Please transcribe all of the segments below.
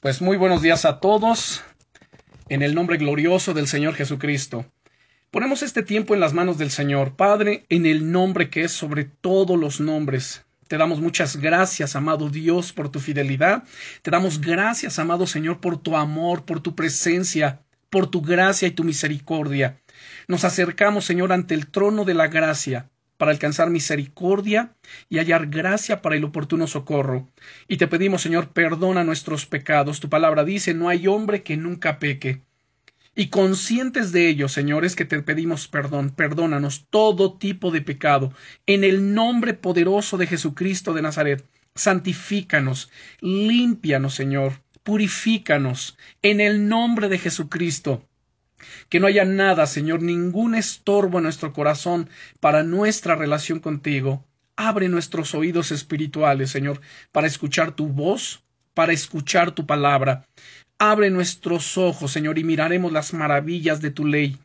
Pues muy buenos días a todos, en el nombre glorioso del Señor Jesucristo. Ponemos este tiempo en las manos del Señor, Padre, en el nombre que es sobre todos los nombres. Te damos muchas gracias, amado Dios, por tu fidelidad. Te damos gracias, amado Señor, por tu amor, por tu presencia, por tu gracia y tu misericordia. Nos acercamos, Señor, ante el trono de la gracia para alcanzar misericordia y hallar gracia para el oportuno socorro. Y te pedimos, Señor, perdona nuestros pecados. Tu palabra dice, no hay hombre que nunca peque. Y conscientes de ello, señores, que te pedimos perdón, perdónanos todo tipo de pecado, en el nombre poderoso de Jesucristo de Nazaret. Santifícanos, límpianos, Señor, purifícanos, en el nombre de Jesucristo. Que no haya nada, Señor, ningún estorbo en nuestro corazón para nuestra relación contigo. Abre nuestros oídos espirituales, Señor, para escuchar tu voz, para escuchar tu palabra. Abre nuestros ojos, Señor, y miraremos las maravillas de tu ley.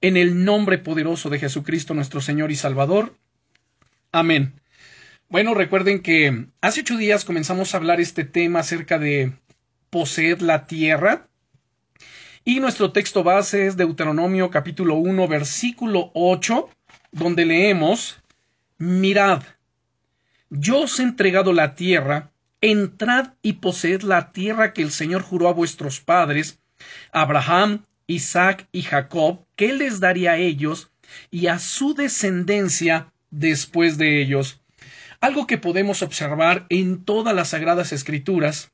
En el nombre poderoso de Jesucristo nuestro Señor y Salvador. Amén. Bueno, recuerden que hace ocho días comenzamos a hablar este tema acerca de poseer la tierra. Y nuestro texto base es Deuteronomio capítulo 1 versículo 8, donde leemos, Mirad, yo os he entregado la tierra, entrad y poseed la tierra que el Señor juró a vuestros padres, Abraham, Isaac y Jacob, que les daría a ellos y a su descendencia después de ellos. Algo que podemos observar en todas las sagradas escrituras,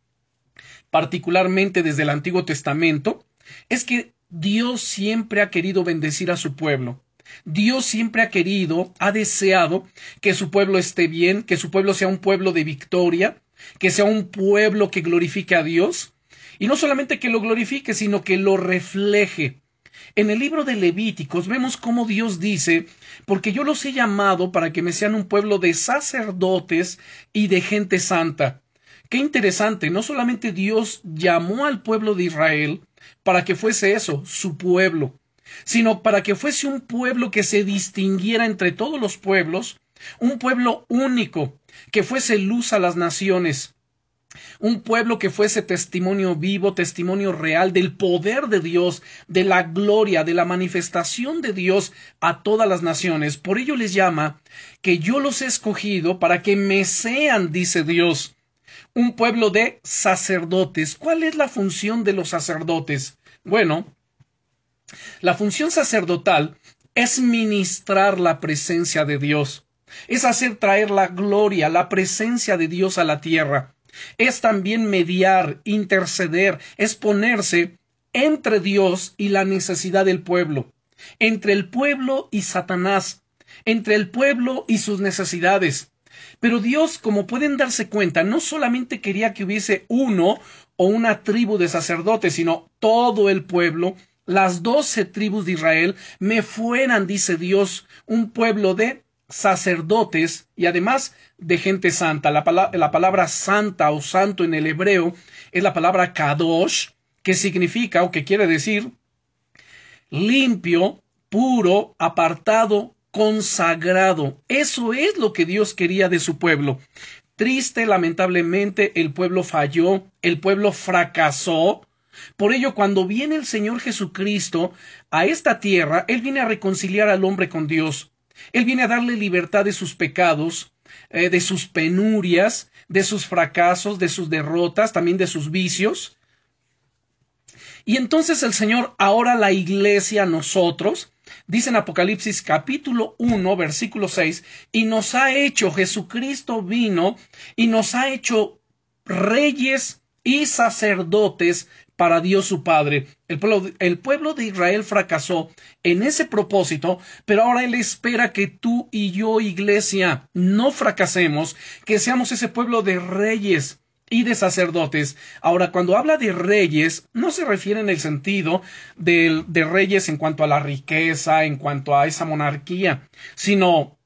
particularmente desde el Antiguo Testamento, es que Dios siempre ha querido bendecir a su pueblo. Dios siempre ha querido, ha deseado que su pueblo esté bien, que su pueblo sea un pueblo de victoria, que sea un pueblo que glorifique a Dios, y no solamente que lo glorifique, sino que lo refleje. En el libro de Levíticos vemos cómo Dios dice, porque yo los he llamado para que me sean un pueblo de sacerdotes y de gente santa. Qué interesante, no solamente Dios llamó al pueblo de Israel, para que fuese eso, su pueblo, sino para que fuese un pueblo que se distinguiera entre todos los pueblos, un pueblo único, que fuese luz a las naciones, un pueblo que fuese testimonio vivo, testimonio real del poder de Dios, de la gloria, de la manifestación de Dios a todas las naciones. Por ello les llama que yo los he escogido para que me sean, dice Dios, un pueblo de sacerdotes. ¿Cuál es la función de los sacerdotes? Bueno, la función sacerdotal es ministrar la presencia de Dios, es hacer traer la gloria, la presencia de Dios a la tierra, es también mediar, interceder, es ponerse entre Dios y la necesidad del pueblo, entre el pueblo y Satanás, entre el pueblo y sus necesidades. Pero Dios, como pueden darse cuenta, no solamente quería que hubiese uno o una tribu de sacerdotes, sino todo el pueblo, las doce tribus de Israel, me fueran, dice Dios, un pueblo de sacerdotes y además de gente santa. La, la, palabra santa o santo en el hebreo es la palabra kadosh, que significa o que quiere decir limpio, puro, apartado, consagrado. Eso es lo que Dios quería de su pueblo. Triste, lamentablemente, el pueblo falló, el pueblo fracasó. Por ello, cuando viene el Señor Jesucristo a esta tierra, Él viene a reconciliar al hombre con Dios. Él viene a darle libertad de sus pecados, eh, de sus penurias, de sus fracasos, de sus derrotas, también de sus vicios. Y entonces el Señor, ahora la iglesia, nosotros, Dice en Apocalipsis capítulo 1, versículo 6, y nos ha hecho, Jesucristo vino y nos ha hecho reyes y sacerdotes para Dios su Padre. El pueblo, el pueblo, de Israel fracasó en ese propósito, pero ahora Él espera que tú y yo, iglesia, no fracasemos, que seamos ese pueblo de reyes y de sacerdotes. Ahora, cuando habla de reyes, no se refiere en el sentido de, reyes en cuanto a la riqueza, en cuanto a esa monarquía, sino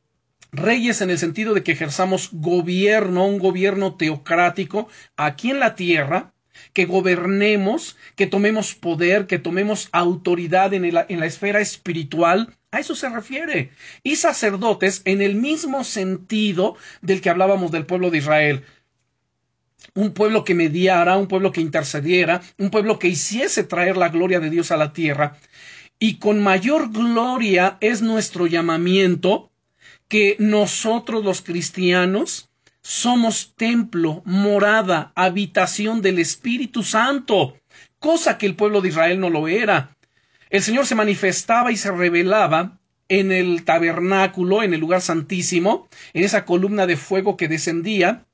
reyes en el sentido de que ejerzamos gobierno, un gobierno teocrático aquí en la tierra, que gobernemos, que tomemos poder, que tomemos autoridad en, en la esfera espiritual, a eso se refiere. Y sacerdotes en el mismo sentido del que hablábamos del pueblo de Israel un pueblo que mediara, un pueblo que intercediera, un pueblo que hiciese traer la gloria de Dios a la tierra. Y con mayor gloria es nuestro llamamiento que nosotros los cristianos somos templo, morada, habitación del Espíritu Santo, cosa que el pueblo de Israel no lo era. El Señor se manifestaba y se revelaba en el tabernáculo, en el lugar santísimo, en esa columna de fuego que descendía,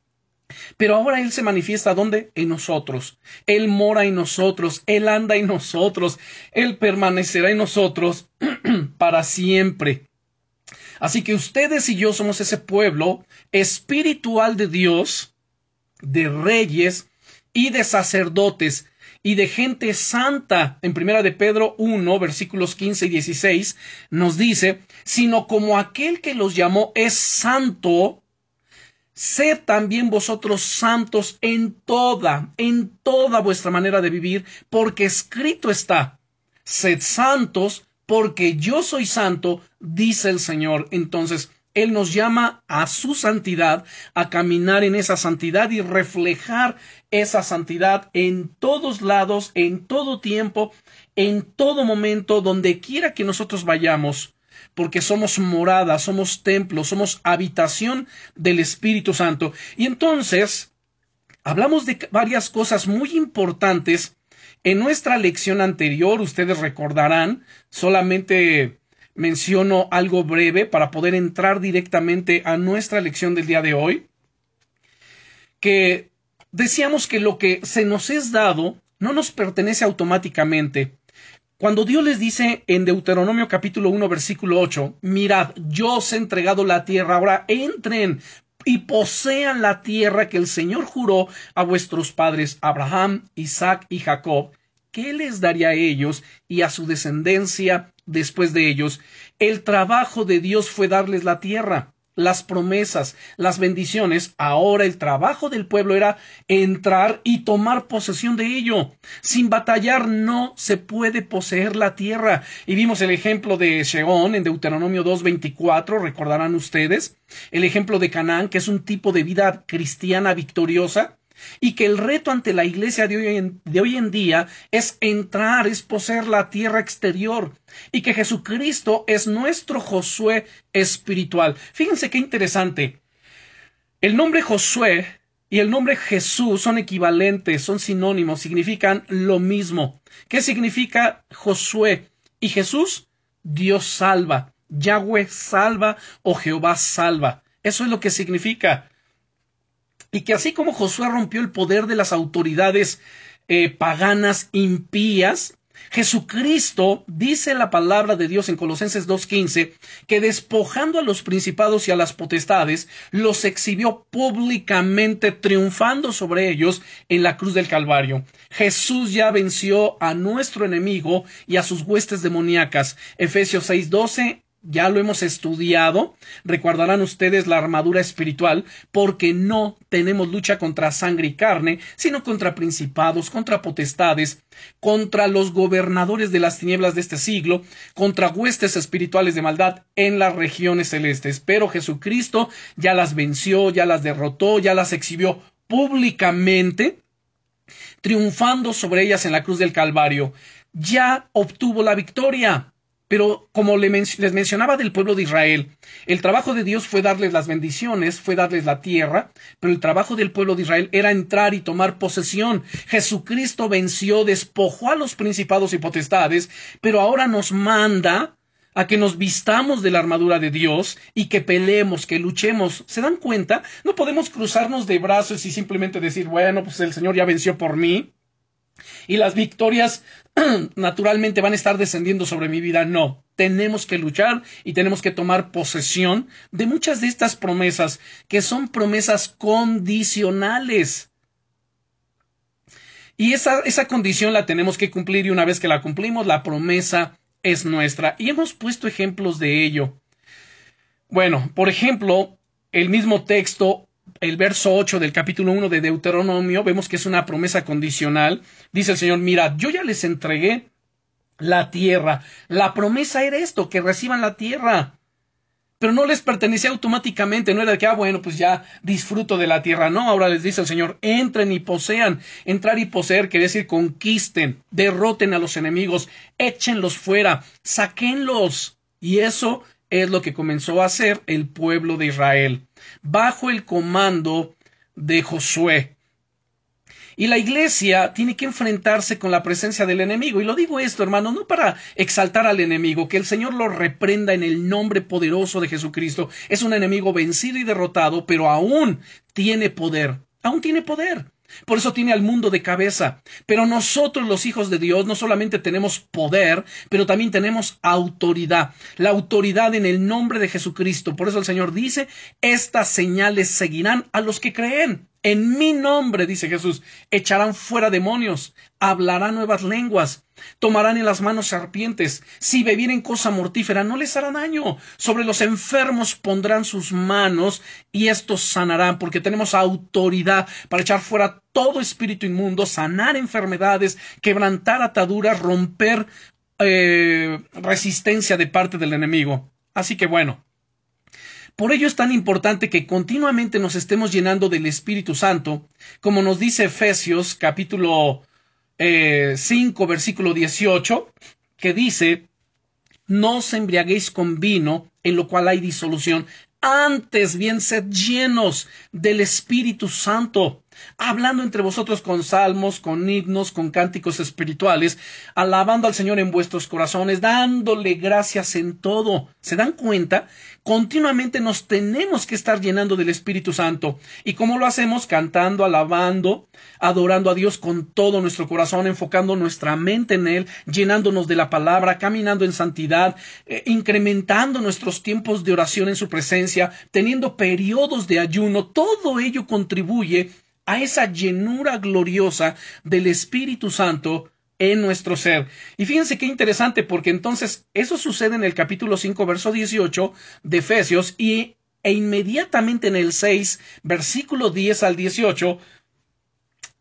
pero ahora Él se manifiesta ¿dónde? En nosotros. Él mora en nosotros, Él anda en nosotros, Él permanecerá en nosotros para siempre. Así que ustedes y yo somos ese pueblo espiritual de Dios, de reyes y de sacerdotes y de gente santa. En primera de Pedro 1, versículos 15 y 16 nos dice, sino como aquel que los llamó es santo, sed también vosotros santos en toda, en toda vuestra manera de vivir, porque escrito está, sed santos porque yo soy santo, dice el Señor. Entonces, Él nos llama a su santidad, a caminar en esa santidad y reflejar esa santidad en todos lados, en todo tiempo, en todo momento, donde quiera que nosotros vayamos, porque somos morada, somos templo, somos habitación del Espíritu Santo. Y entonces, hablamos de varias cosas muy importantes en nuestra lección anterior, ustedes recordarán, solamente menciono algo breve para poder entrar directamente a nuestra lección del día de hoy, que decíamos que lo que se nos es dado no nos pertenece automáticamente. Cuando Dios les dice en Deuteronomio capítulo 1 versículo 8, mirad, yo os he entregado la tierra, ahora entren y posean la tierra que el Señor juró a vuestros padres Abraham, Isaac y Jacob, ¿qué les daría a ellos y a su descendencia después de ellos? El trabajo de Dios fue darles la tierra, las promesas, las bendiciones. Ahora el trabajo del pueblo era entrar y tomar posesión de ello. Sin batallar no se puede poseer la tierra. Y vimos el ejemplo de Sheón en Deuteronomio 2.24, recordarán ustedes. El ejemplo de Canaán, que es un tipo de vida cristiana victoriosa y que el reto ante la iglesia de hoy, en, de hoy en día es entrar, es poseer la tierra exterior y que Jesucristo es nuestro Josué espiritual. Fíjense qué interesante. El nombre Josué y el nombre Jesús son equivalentes, son sinónimos, significan lo mismo. ¿Qué significa Josué? Y Jesús, Dios salva, Yahweh salva o Jehová salva. Eso es lo que significa y que así como Josué rompió el poder de las autoridades eh, paganas impías, Jesucristo dice la palabra de Dios en Colosenses 2.15 que despojando a los principados y a las potestades, los exhibió públicamente triunfando sobre ellos en la cruz del Calvario. Jesús ya venció a nuestro enemigo y a sus huestes demoníacas. Efesios 6.12 ya lo hemos estudiado, recordarán ustedes la armadura espiritual, porque no tenemos lucha contra sangre y carne, sino contra principados, contra potestades, contra los gobernadores de las tinieblas de este siglo, contra huestes espirituales de maldad en las regiones celestes. Pero Jesucristo ya las venció, ya las derrotó, ya las exhibió públicamente, triunfando sobre ellas en la cruz del Calvario. Ya obtuvo la victoria. Pero como les mencionaba del pueblo de Israel, el trabajo de Dios fue darles las bendiciones, fue darles la tierra, pero el trabajo del pueblo de Israel era entrar y tomar posesión. Jesucristo venció, despojó a los principados y potestades, pero ahora nos manda a que nos vistamos de la armadura de Dios y que peleemos, que luchemos. ¿Se dan cuenta? No podemos cruzarnos de brazos y simplemente decir, bueno, pues el Señor ya venció por mí. Y las victorias naturalmente van a estar descendiendo sobre mi vida. No, tenemos que luchar y tenemos que tomar posesión de muchas de estas promesas que son promesas condicionales. Y esa, esa condición la tenemos que cumplir y una vez que la cumplimos, la promesa es nuestra. Y hemos puesto ejemplos de ello. Bueno, por ejemplo, el mismo texto el verso 8 del capítulo 1 de Deuteronomio, vemos que es una promesa condicional. Dice el Señor, mira, yo ya les entregué la tierra. La promesa era esto, que reciban la tierra. pero no les pertenecía automáticamente, no era de que, ah, bueno, pues ya disfruto de la tierra, no, ahora les dice el Señor, entren y posean, entrar y poseer quiere decir conquisten, derroten a los enemigos, échenlos fuera, saquenlos, y eso es lo que comenzó a hacer el pueblo de Israel, bajo el comando de Josué. Y la iglesia tiene que enfrentarse con la presencia del enemigo. Y lo digo esto, hermano, no para exaltar al enemigo, que el Señor lo reprenda en el nombre poderoso de Jesucristo. Es un enemigo vencido y derrotado, pero aún tiene poder. Aún tiene poder. Por eso tiene al mundo de cabeza. Pero nosotros los hijos de Dios no solamente tenemos poder, pero también tenemos autoridad. La autoridad en el nombre de Jesucristo. Por eso el Señor dice, estas señales seguirán a los que creen. En mi nombre, dice Jesús, echarán fuera demonios, hablarán nuevas lenguas, tomarán en las manos serpientes, si bebieren cosa mortífera no les hará daño, sobre los enfermos pondrán sus manos y estos sanarán, porque tenemos autoridad para echar fuera todo espíritu inmundo, sanar enfermedades, quebrantar ataduras, romper eh, resistencia de parte del enemigo. Así que bueno, por ello es tan importante que continuamente nos estemos llenando del Espíritu Santo, como nos dice Efesios capítulo 5 eh, versículo 18, que dice, no os embriaguéis con vino, en lo cual hay disolución, antes bien sed llenos del Espíritu Santo, hablando entre vosotros con salmos, con himnos, con cánticos espirituales, alabando al Señor en vuestros corazones, dándole gracias en todo. ¿Se dan cuenta? Continuamente nos tenemos que estar llenando del Espíritu Santo. ¿Y cómo lo hacemos? Cantando, alabando, adorando a Dios con todo nuestro corazón, enfocando nuestra mente en Él, llenándonos de la palabra, caminando en santidad, eh, incrementando nuestros tiempos de oración en su presencia, teniendo periodos de ayuno. Todo ello contribuye a esa llenura gloriosa del Espíritu Santo en nuestro ser. Y fíjense qué interesante, porque entonces eso sucede en el capítulo 5, verso 18 de Efesios, y, e inmediatamente en el 6, versículo 10 al 18,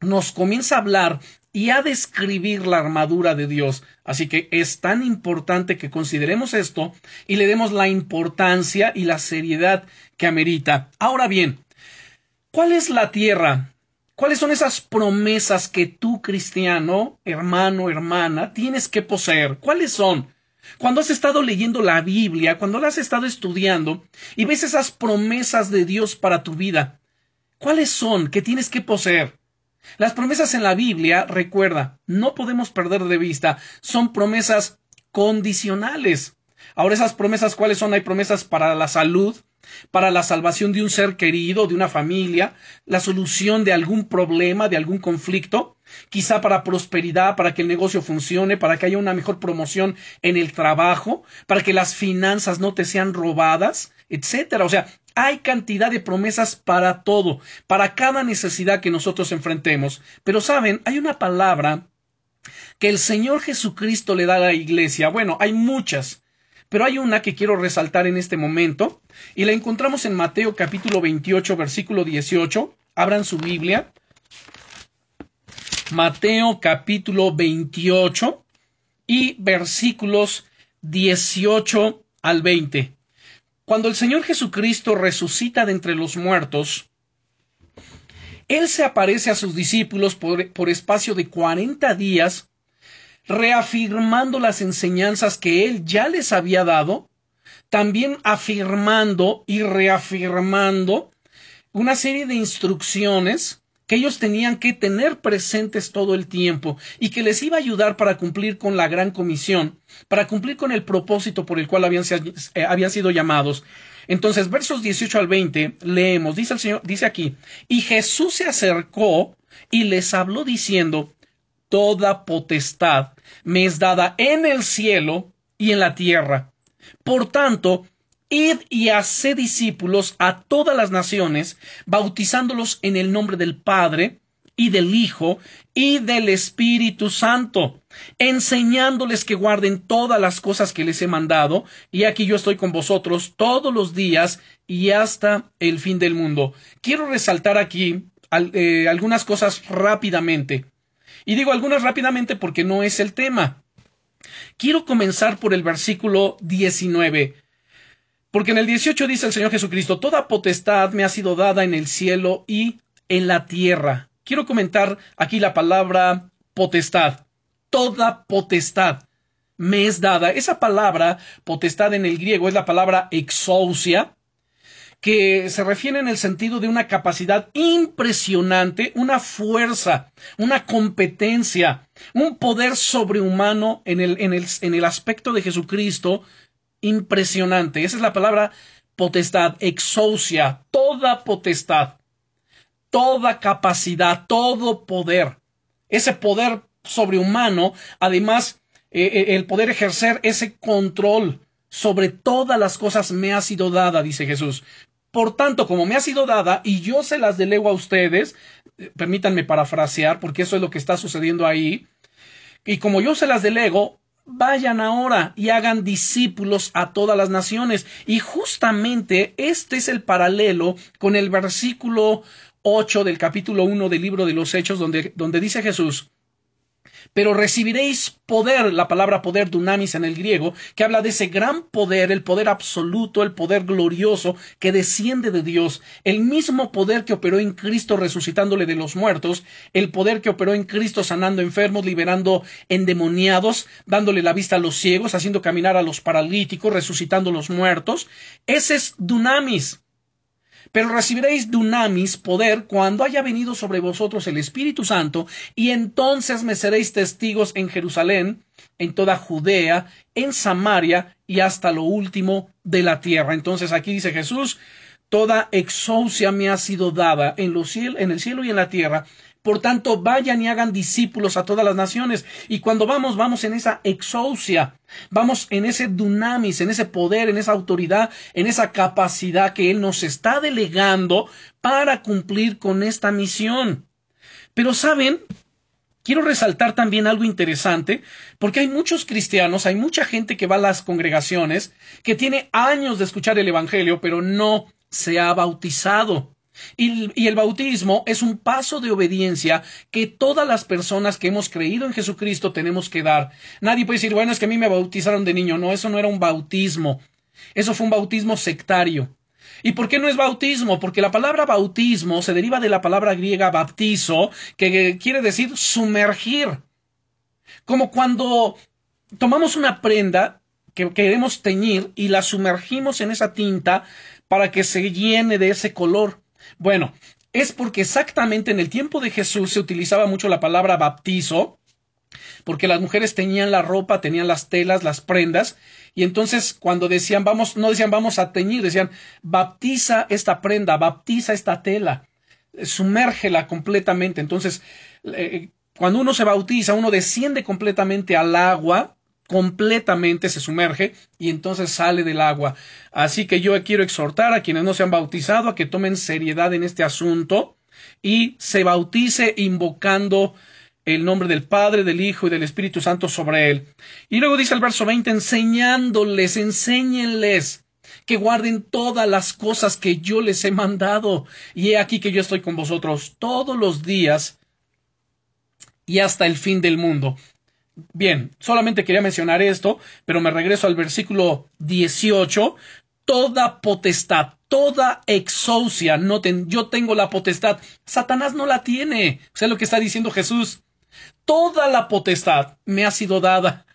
nos comienza a hablar y a describir la armadura de Dios. Así que es tan importante que consideremos esto y le demos la importancia y la seriedad que amerita. Ahora bien, ¿cuál es la tierra ¿Cuáles son esas promesas que tú, cristiano, hermano, hermana, tienes que poseer? ¿Cuáles son? Cuando has estado leyendo la Biblia, cuando la has estado estudiando y ves esas promesas de Dios para tu vida, ¿cuáles son que tienes que poseer? Las promesas en la Biblia, recuerda, no podemos perder de vista, son promesas condicionales. Ahora esas promesas, ¿cuáles son? Hay promesas para la salud, para la salvación de un ser querido, de una familia, la solución de algún problema, de algún conflicto, quizá para prosperidad, para que el negocio funcione, para que haya una mejor promoción en el trabajo, para que las finanzas no te sean robadas, etcétera. O sea, hay cantidad de promesas para todo, para cada necesidad que nosotros enfrentemos. Pero saben, hay una palabra que el Señor Jesucristo le da a la iglesia. Bueno, hay muchas, pero hay una que quiero resaltar en este momento y la encontramos en Mateo capítulo 28 versículo 18. Abran su Biblia. Mateo capítulo 28 y versículos 18 al 20. Cuando el Señor Jesucristo resucita de entre los muertos, Él se aparece a sus discípulos por, por espacio de cuarenta días reafirmando las enseñanzas que él ya les había dado, también afirmando y reafirmando una serie de instrucciones que ellos tenían que tener presentes todo el tiempo y que les iba a ayudar para cumplir con la gran comisión, para cumplir con el propósito por el cual habían, eh, habían sido llamados. Entonces, versos 18 al 20, leemos, dice el Señor, dice aquí, y Jesús se acercó y les habló diciendo, toda potestad me es dada en el cielo y en la tierra. Por tanto, id y haced discípulos a todas las naciones, bautizándolos en el nombre del Padre, y del Hijo, y del Espíritu Santo, enseñándoles que guarden todas las cosas que les he mandado, y aquí yo estoy con vosotros todos los días y hasta el fin del mundo. Quiero resaltar aquí eh, algunas cosas rápidamente. Y digo algunas rápidamente porque no es el tema. Quiero comenzar por el versículo 19. Porque en el 18 dice el Señor Jesucristo, toda potestad me ha sido dada en el cielo y en la tierra. Quiero comentar aquí la palabra potestad. Toda potestad me es dada. Esa palabra potestad en el griego es la palabra exousia, que se refiere en el sentido de una capacidad impresionante, una fuerza, una competencia, un poder sobrehumano en el, en el, en el aspecto de Jesucristo impresionante. Esa es la palabra potestad, exousia, toda potestad, toda capacidad, todo poder. Ese poder sobrehumano, además, eh, eh, el poder ejercer ese control sobre todas las cosas me ha sido dada, dice Jesús. Por tanto, como me ha sido dada y yo se las delego a ustedes, eh, permítanme parafrasear porque eso es lo que está sucediendo ahí, y como yo se las delego, vayan ahora y hagan discípulos a todas las naciones. Y justamente este es el paralelo con el versículo 8 del capítulo 1 del libro de los Hechos, donde, donde dice Jesús, pero recibiréis poder, la palabra poder dunamis en el griego, que habla de ese gran poder, el poder absoluto, el poder glorioso que desciende de Dios, el mismo poder que operó en Cristo resucitándole de los muertos, el poder que operó en Cristo sanando enfermos, liberando endemoniados, dándole la vista a los ciegos, haciendo caminar a los paralíticos, resucitando los muertos, ese es dunamis. Pero recibiréis dunamis, poder, cuando haya venido sobre vosotros el Espíritu Santo, y entonces me seréis testigos en Jerusalén, en toda Judea, en Samaria y hasta lo último de la tierra. Entonces aquí dice Jesús, toda exousia me ha sido dada en, los en el cielo y en la tierra, por tanto, vayan y hagan discípulos a todas las naciones. Y cuando vamos, vamos en esa exousia, vamos en ese dunamis, en ese poder, en esa autoridad, en esa capacidad que Él nos está delegando para cumplir con esta misión. Pero saben, quiero resaltar también algo interesante, porque hay muchos cristianos, hay mucha gente que va a las congregaciones, que tiene años de escuchar el Evangelio, pero no se ha bautizado. Y, el bautismo es un paso de obediencia que todas las personas que hemos creído en Jesucristo tenemos que dar. Nadie puede decir, bueno, es que a mí me bautizaron de niño. No, eso no era un bautismo. Eso fue un bautismo sectario. ¿Y por qué no es bautismo? Porque la palabra bautismo se deriva de la palabra griega baptizo, que quiere decir sumergir. Como cuando tomamos una prenda que queremos teñir y la sumergimos en esa tinta para que se llene de ese color. Bueno, es porque exactamente en el tiempo de Jesús se utilizaba mucho la palabra baptizo, porque las mujeres tenían la ropa, tenían las telas, las prendas, y entonces cuando decían vamos, no decían vamos a teñir, decían baptiza esta prenda, baptiza esta tela, sumérgela completamente. Entonces, eh, cuando uno se bautiza, uno desciende completamente al agua, completamente se sumerge y entonces sale del agua. Así que yo quiero exhortar a quienes no se han bautizado a que tomen seriedad en este asunto y se bautice invocando el nombre del Padre, del Hijo y del Espíritu Santo sobre él. Y luego dice el verso 20, enseñándoles, enséñenles que guarden todas las cosas que yo les he mandado. Y he aquí que yo estoy con vosotros todos los días y hasta el fin del mundo. Bien, solamente quería mencionar esto, pero me regreso al versículo 18. Toda potestad, toda exousia, noten, yo tengo la potestad. Satanás no la tiene. O lo que está diciendo Jesús. Toda la potestad me ha sido dada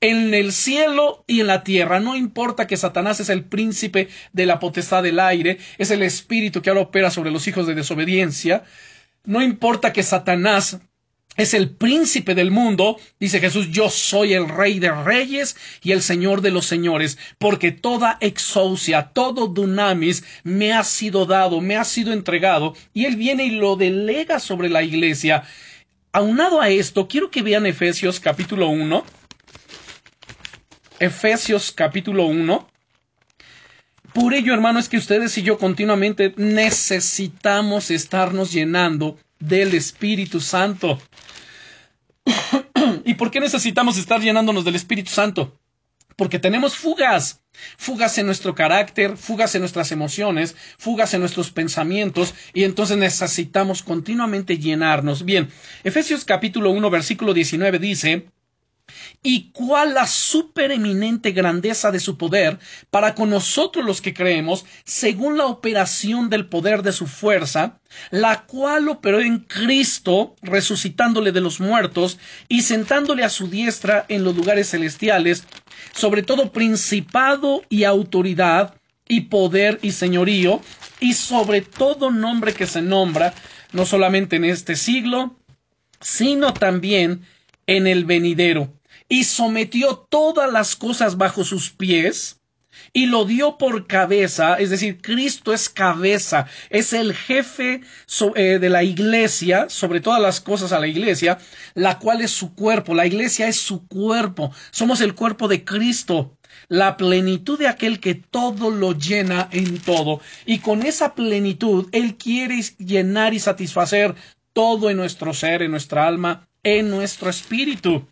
en el cielo y en la tierra. No importa que Satanás es el príncipe de la potestad del aire, es el espíritu que ahora opera sobre los hijos de desobediencia. No importa que Satanás es el príncipe del mundo, dice Jesús, yo soy el rey de reyes y el señor de los señores, porque toda exousia, todo dunamis me ha sido dado, me ha sido entregado, y él viene y lo delega sobre la iglesia. Aunado a esto, quiero que vean Efesios capítulo 1. Efesios capítulo 1. Por ello, hermano, es que ustedes y yo continuamente necesitamos estarnos llenando del Espíritu Santo. ¿Y por qué necesitamos estar llenándonos del Espíritu Santo? Porque tenemos fugas, fugas en nuestro carácter, fugas en nuestras emociones, fugas en nuestros pensamientos, y entonces necesitamos continuamente llenarnos. Bien, Efesios capítulo 1, versículo 19 dice, y cuál la supereminente grandeza de su poder para con nosotros los que creemos, según la operación del poder de su fuerza, la cual operó en Cristo, resucitándole de los muertos y sentándole a su diestra en los lugares celestiales, sobre todo principado y autoridad y poder y señorío, y sobre todo nombre que se nombra, no solamente en este siglo, sino también en el venidero y sometió todas las cosas bajo sus pies y lo dio por cabeza, es decir, Cristo es cabeza, es el jefe eh, de la iglesia, sobre todas las cosas a la iglesia, la cual es su cuerpo, la iglesia es su cuerpo, somos el cuerpo de Cristo, la plenitud de aquel que todo lo llena en todo, y con esa plenitud Él quiere llenar y satisfacer todo en nuestro ser, en nuestra alma, en nuestro espíritu.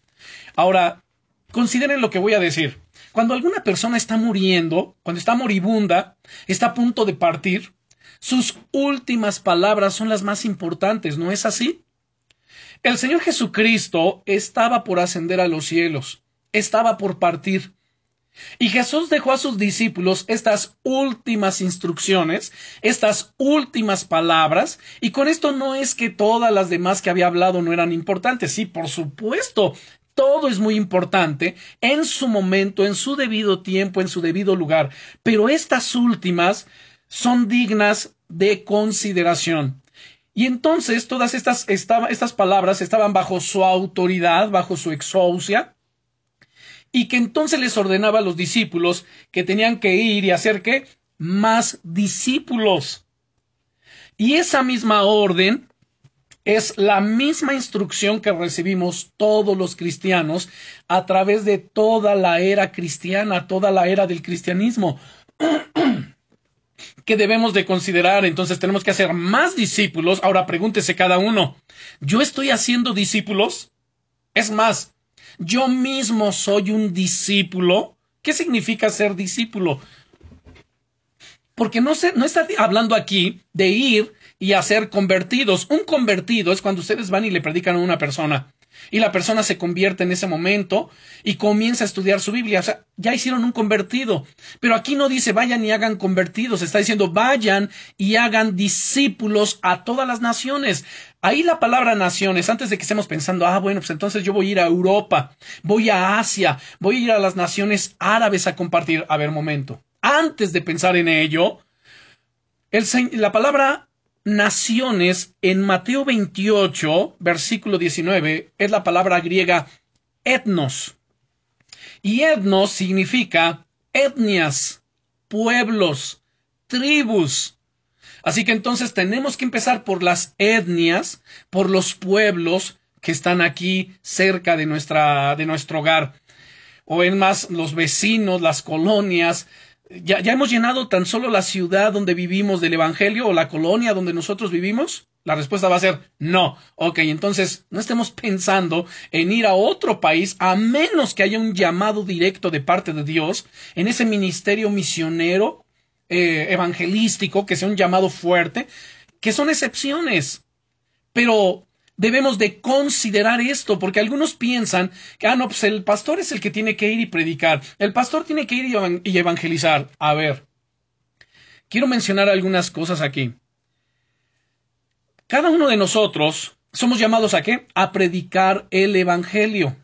Ahora, consideren lo que voy a decir. Cuando alguna persona está muriendo, cuando está moribunda, está a punto de partir, sus últimas palabras son las más importantes, ¿no es así? El Señor Jesucristo estaba por ascender a los cielos, estaba por partir. Y Jesús dejó a sus discípulos estas últimas instrucciones, estas últimas palabras, y con esto no es que todas las demás que había hablado no eran importantes, sí, por supuesto, todo es muy importante en su momento, en su debido tiempo, en su debido lugar, pero estas últimas son dignas de consideración. Y entonces todas estas, estas palabras estaban bajo su autoridad, bajo su exousia, y que entonces les ordenaba a los discípulos que tenían que ir y hacer que más discípulos. Y esa misma orden es la misma instrucción que recibimos todos los cristianos a través de toda la era cristiana, toda la era del cristianismo. que debemos de considerar, entonces tenemos que hacer más discípulos. Ahora pregúntese cada uno, ¿yo estoy haciendo discípulos? Es más, yo mismo soy un discípulo. ¿Qué significa ser discípulo? Porque no, se, no está hablando aquí de ir y a ser convertidos. Un convertido es cuando ustedes van y le predican a una persona y la persona se convierte en ese momento y comienza a estudiar su Biblia. O sea, ya hicieron un convertido. Pero aquí no dice vayan y hagan convertidos, está diciendo vayan y hagan discípulos a todas las naciones. Ahí la palabra naciones, antes de que estemos pensando, ah, bueno, pues entonces yo voy a ir a Europa, voy a Asia, voy a ir a las naciones árabes a compartir. A ver, momento. Antes de pensar en ello, el, la palabra naciones en Mateo 28, versículo 19, es la palabra griega etnos. Y etnos significa etnias, pueblos, tribus. Así que entonces tenemos que empezar por las etnias, por los pueblos que están aquí cerca de nuestra, de nuestro hogar. O en más, los vecinos, las colonias, ¿Ya, hemos llenado tan solo la ciudad donde vivimos del Evangelio o la colonia donde nosotros vivimos? La respuesta va a ser no. Ok, entonces no estemos pensando en ir a otro país a menos que haya un llamado directo de parte de Dios en ese ministerio misionero eh, evangelístico, que sea un llamado fuerte, que son excepciones. Pero debemos de considerar esto, porque algunos piensan que, ah, no, pues el pastor es el que tiene que ir y predicar, el pastor tiene que ir y evangelizar. A ver, quiero mencionar algunas cosas aquí. Cada uno de nosotros somos llamados a qué? A predicar el Evangelio.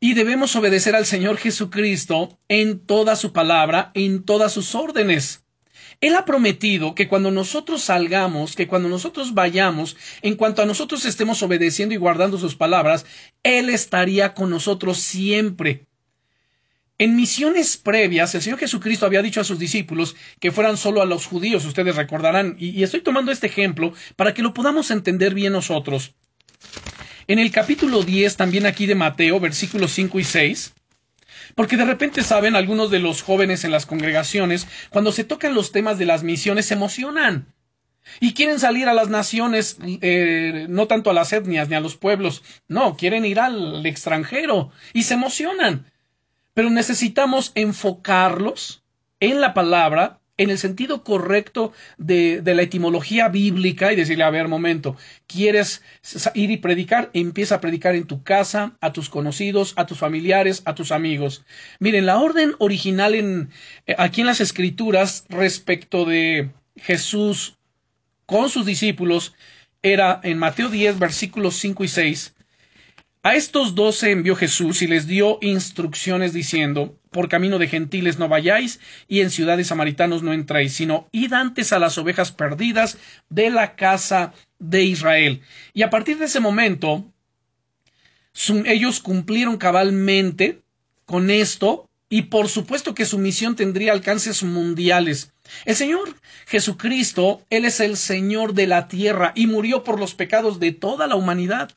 Y debemos obedecer al Señor Jesucristo en toda su palabra, en todas sus órdenes. Él ha prometido que cuando nosotros salgamos, que cuando nosotros vayamos, en cuanto a nosotros estemos obedeciendo y guardando sus palabras, Él estaría con nosotros siempre. En misiones previas, el Señor Jesucristo había dicho a sus discípulos que fueran solo a los judíos, ustedes recordarán, y, estoy tomando este ejemplo para que lo podamos entender bien nosotros. En el capítulo 10, también aquí de Mateo, versículos 5 y 6, porque de repente saben algunos de los jóvenes en las congregaciones, cuando se tocan los temas de las misiones, se emocionan. Y quieren salir a las naciones, eh, no tanto a las etnias ni a los pueblos, no, quieren ir al extranjero y se emocionan. Pero necesitamos enfocarlos en la palabra, en el sentido correcto de, la etimología bíblica y decirle, a ver, momento, ¿quieres ir y predicar? Empieza a predicar en tu casa, a tus conocidos, a tus familiares, a tus amigos. Miren, la orden original en, eh, aquí en las escrituras respecto de Jesús con sus discípulos era en Mateo 10, versículos 5 y 6. A estos doce envió Jesús y les dio instrucciones diciendo, por camino de gentiles no vayáis y en ciudades samaritanos no entráis, sino id antes a las ovejas perdidas de la casa de Israel. Y a partir de ese momento, ellos cumplieron cabalmente con esto y por supuesto que su misión tendría alcances mundiales. El Señor Jesucristo, Él es el Señor de la tierra y murió por los pecados de toda la humanidad.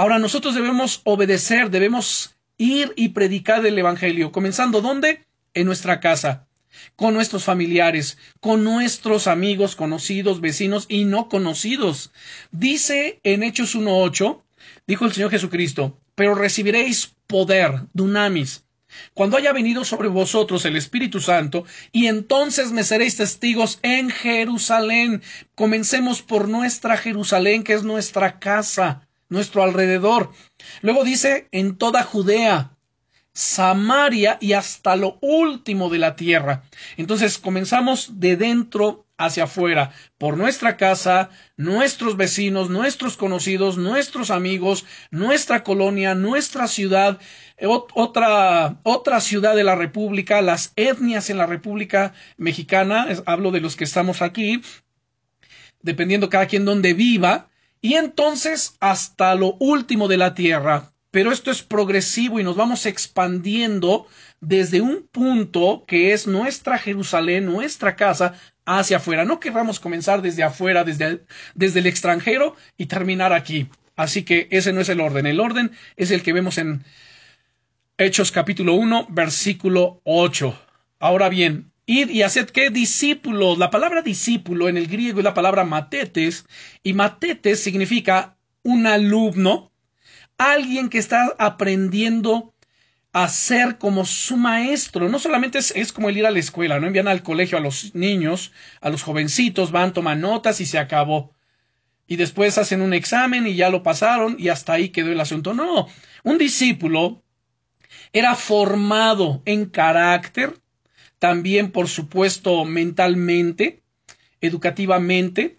Ahora nosotros debemos obedecer, debemos ir y predicar el Evangelio, comenzando ¿dónde? En nuestra casa, con nuestros familiares, con nuestros amigos, conocidos, vecinos y no conocidos. Dice en Hechos 1.8, dijo el Señor Jesucristo, pero recibiréis poder, dunamis, cuando haya venido sobre vosotros el Espíritu Santo, y entonces me seréis testigos en Jerusalén. Comencemos por nuestra Jerusalén, que es nuestra casa, nuestro alrededor. Luego dice en toda Judea, Samaria y hasta lo último de la tierra. Entonces comenzamos de dentro hacia afuera, por nuestra casa, nuestros vecinos, nuestros conocidos, nuestros amigos, nuestra colonia, nuestra ciudad, otra, otra ciudad de la República, las etnias en la República Mexicana, hablo de los que estamos aquí, dependiendo cada quien donde viva, y entonces hasta lo último de la tierra. Pero esto es progresivo y nos vamos expandiendo desde un punto que es nuestra Jerusalén, nuestra casa, hacia afuera. No querramos comenzar desde afuera, desde el, desde el extranjero y terminar aquí. Así que ese no es el orden. El orden es el que vemos en Hechos capítulo 1, versículo 8. Ahora bien, id y haced que discípulos. La palabra discípulo en el griego es la palabra matetes y matetes significa un alumno, alguien que está aprendiendo a ser como su maestro. No solamente es, es, como el ir a la escuela, no envían al colegio a los niños, a los jovencitos, van, toman notas y se acabó. Y después hacen un examen y ya lo pasaron y hasta ahí quedó el asunto. No, un discípulo era formado en carácter, también por supuesto mentalmente, educativamente,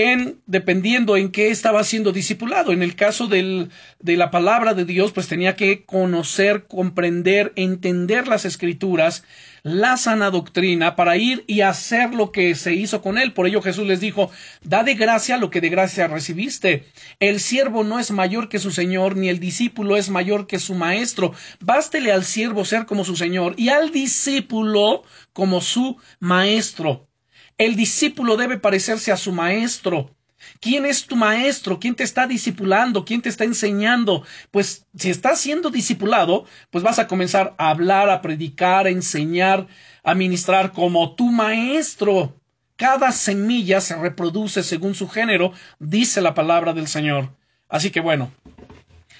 en dependiendo en qué estaba siendo discipulado. En el caso de la palabra de Dios, pues tenía que conocer, comprender, entender las escrituras, la sana doctrina, para ir y hacer lo que se hizo con él. Por ello Jesús les dijo, da de gracia lo que de gracia recibiste. El siervo no es mayor que su señor, ni el discípulo es mayor que su maestro. Bástele al siervo ser como su señor y al discípulo como su maestro. El discípulo debe parecerse a su maestro. ¿Quién es tu maestro? ¿Quién te está discipulando? ¿Quién te está enseñando? Pues si estás siendo discipulado, pues vas a comenzar a hablar, a predicar, a enseñar, a ministrar como tu maestro. Cada semilla se reproduce según su género, dice la palabra del Señor. Así que bueno,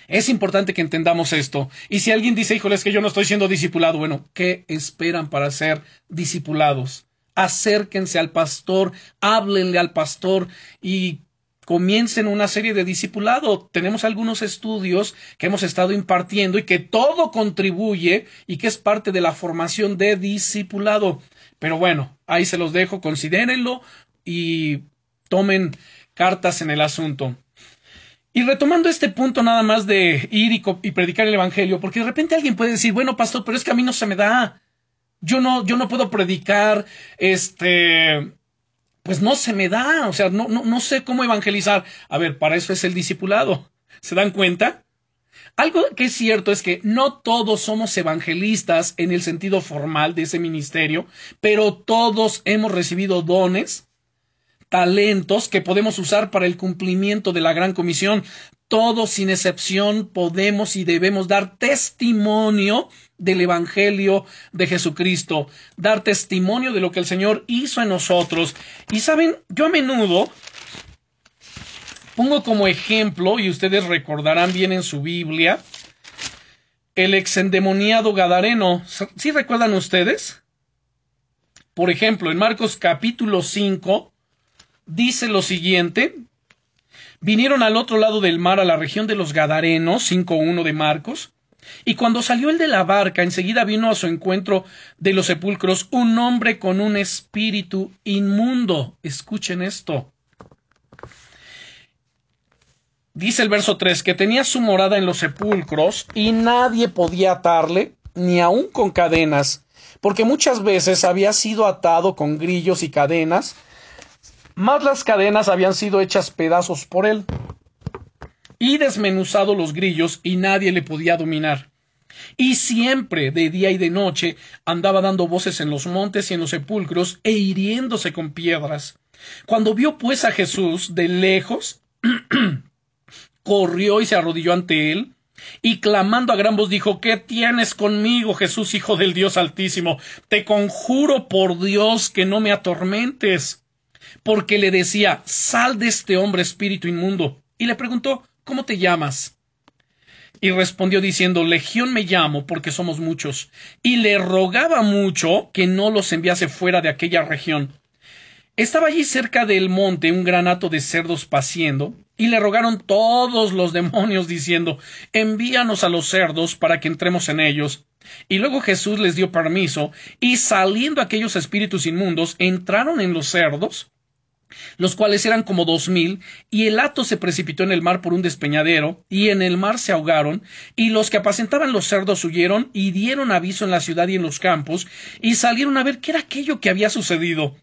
es importante que entendamos esto. Y si alguien dice, híjole, es que yo no estoy siendo discipulado, bueno, ¿qué esperan para ser discipulados? Acérquense al pastor, háblenle al pastor y comiencen una serie de discipulado. Tenemos algunos estudios que hemos estado impartiendo y que todo contribuye y que es parte de la formación de discipulado. Pero bueno, ahí se los dejo, considérenlo y tomen cartas en el asunto. Y retomando este punto nada más de ir y, y, predicar el Evangelio, porque de repente alguien puede decir, bueno, pastor, pero es que a mí no se me da. Yo no, yo no puedo predicar, este, pues no se me da, o sea, no, no, no sé cómo evangelizar. A ver, para eso es el discipulado. ¿Se dan cuenta? Algo que es cierto es que no todos somos evangelistas en el sentido formal de ese ministerio, pero todos hemos recibido dones, talentos que podemos usar para el cumplimiento de la gran comisión. Todos, sin excepción, podemos y debemos dar testimonio del Evangelio de Jesucristo, dar testimonio de lo que el Señor hizo en nosotros. Y saben, yo a menudo pongo como ejemplo, y ustedes recordarán bien en su Biblia, el exendemoniado Gadareno. ¿Sí recuerdan ustedes? Por ejemplo, en Marcos capítulo 5 dice lo siguiente, vinieron al otro lado del mar a la región de los Gadarenos, 5.1 de Marcos, y cuando salió el de la barca, enseguida vino a su encuentro de los sepulcros un hombre con un espíritu inmundo. Escuchen esto. Dice el verso 3 que tenía su morada en los sepulcros y nadie podía atarle, ni aun con cadenas, porque muchas veces había sido atado con grillos y cadenas, más las cadenas habían sido hechas pedazos por él y desmenuzado los grillos y nadie le podía dominar. Y siempre, de día y de noche, andaba dando voces en los montes y en los sepulcros e hiriéndose con piedras. Cuando vio pues a Jesús de lejos, corrió y se arrodilló ante él, y clamando a gran voz dijo ¿Qué tienes conmigo, Jesús, Hijo del Dios Altísimo? Te conjuro por Dios que no me atormentes. Porque le decía Sal de este hombre espíritu inmundo. Y le preguntó ¿Cómo te llamas? Y respondió diciendo Legión me llamo porque somos muchos. Y le rogaba mucho que no los enviase fuera de aquella región. Estaba allí cerca del monte un granato de cerdos paciendo, y le rogaron todos los demonios diciendo Envíanos a los cerdos para que entremos en ellos. Y luego Jesús les dio permiso, y saliendo aquellos espíritus inmundos, entraron en los cerdos, los cuales eran como dos mil, y el hato se precipitó en el mar por un despeñadero, y en el mar se ahogaron, y los que apacentaban los cerdos huyeron, y dieron aviso en la ciudad y en los campos, y salieron a ver qué era aquello que había sucedido.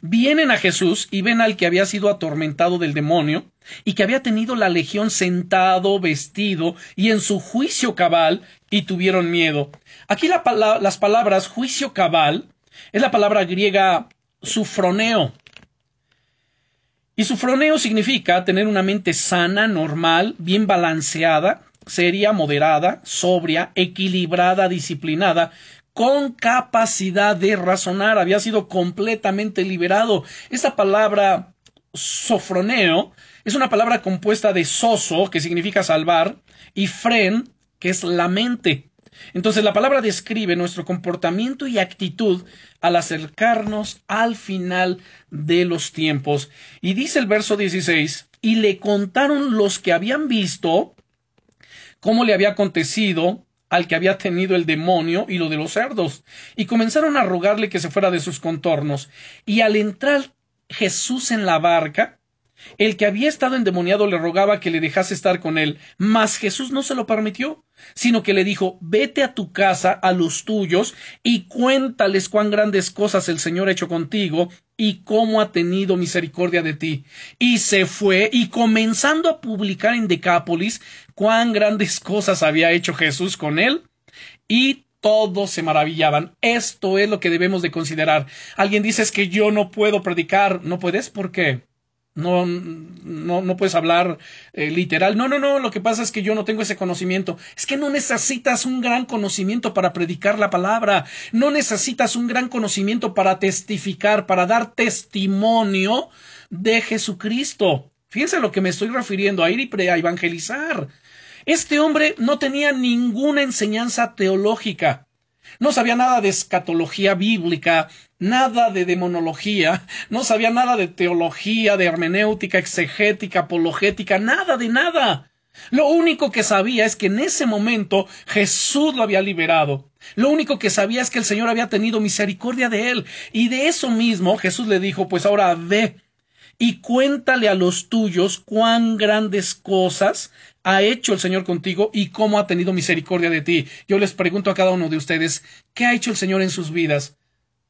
Vienen a Jesús y ven al que había sido atormentado del demonio, y que había tenido la legión sentado, vestido, y en su juicio cabal, y tuvieron miedo. Aquí las palabras juicio cabal es la palabra griega sufroneo, y su froneo significa tener una mente sana, normal, bien balanceada, seria, moderada, sobria, equilibrada, disciplinada, con capacidad de razonar. Había sido completamente liberado. Esta palabra sofroneo es una palabra compuesta de soso, que significa salvar, y fren, que es la mente. Entonces la palabra describe nuestro comportamiento y actitud al acercarnos al final de los tiempos. Y dice el verso 16, y le contaron los que habían visto cómo le había acontecido al que había tenido el demonio y lo de los cerdos, y comenzaron a rogarle que se fuera de sus contornos. Y al entrar Jesús en la barca, el que había estado endemoniado le rogaba que le dejase estar con él, mas Jesús no se lo permitió, sino que le dijo Vete a tu casa, a los tuyos, y cuéntales cuán grandes cosas el Señor ha hecho contigo, y cómo ha tenido misericordia de ti. Y se fue, y comenzando a publicar en Decápolis cuán grandes cosas había hecho Jesús con él, y todos se maravillaban. Esto es lo que debemos de considerar. Alguien dice es que yo no puedo predicar. ¿No puedes? ¿Por qué? No, no, no puedes hablar eh, literal. No, no, no. Lo que pasa es que yo no tengo ese conocimiento. Es que no necesitas un gran conocimiento para predicar la palabra. No necesitas un gran conocimiento para testificar, para dar testimonio de Jesucristo. Fíjense a lo que me estoy refiriendo, a ir y a evangelizar. Este hombre no tenía ninguna enseñanza teológica. No sabía nada de escatología bíblica, nada de demonología, no sabía nada de teología, de hermenéutica, exegética, apologética, nada de nada. Lo único que sabía es que en ese momento Jesús lo había liberado. Lo único que sabía es que el Señor había tenido misericordia de él. Y de eso mismo Jesús le dijo, pues ahora ve y cuéntale a los tuyos cuán grandes cosas ha hecho el Señor contigo y cómo ha tenido misericordia de ti. Yo les pregunto a cada uno de ustedes, ¿qué ha hecho el Señor en sus vidas?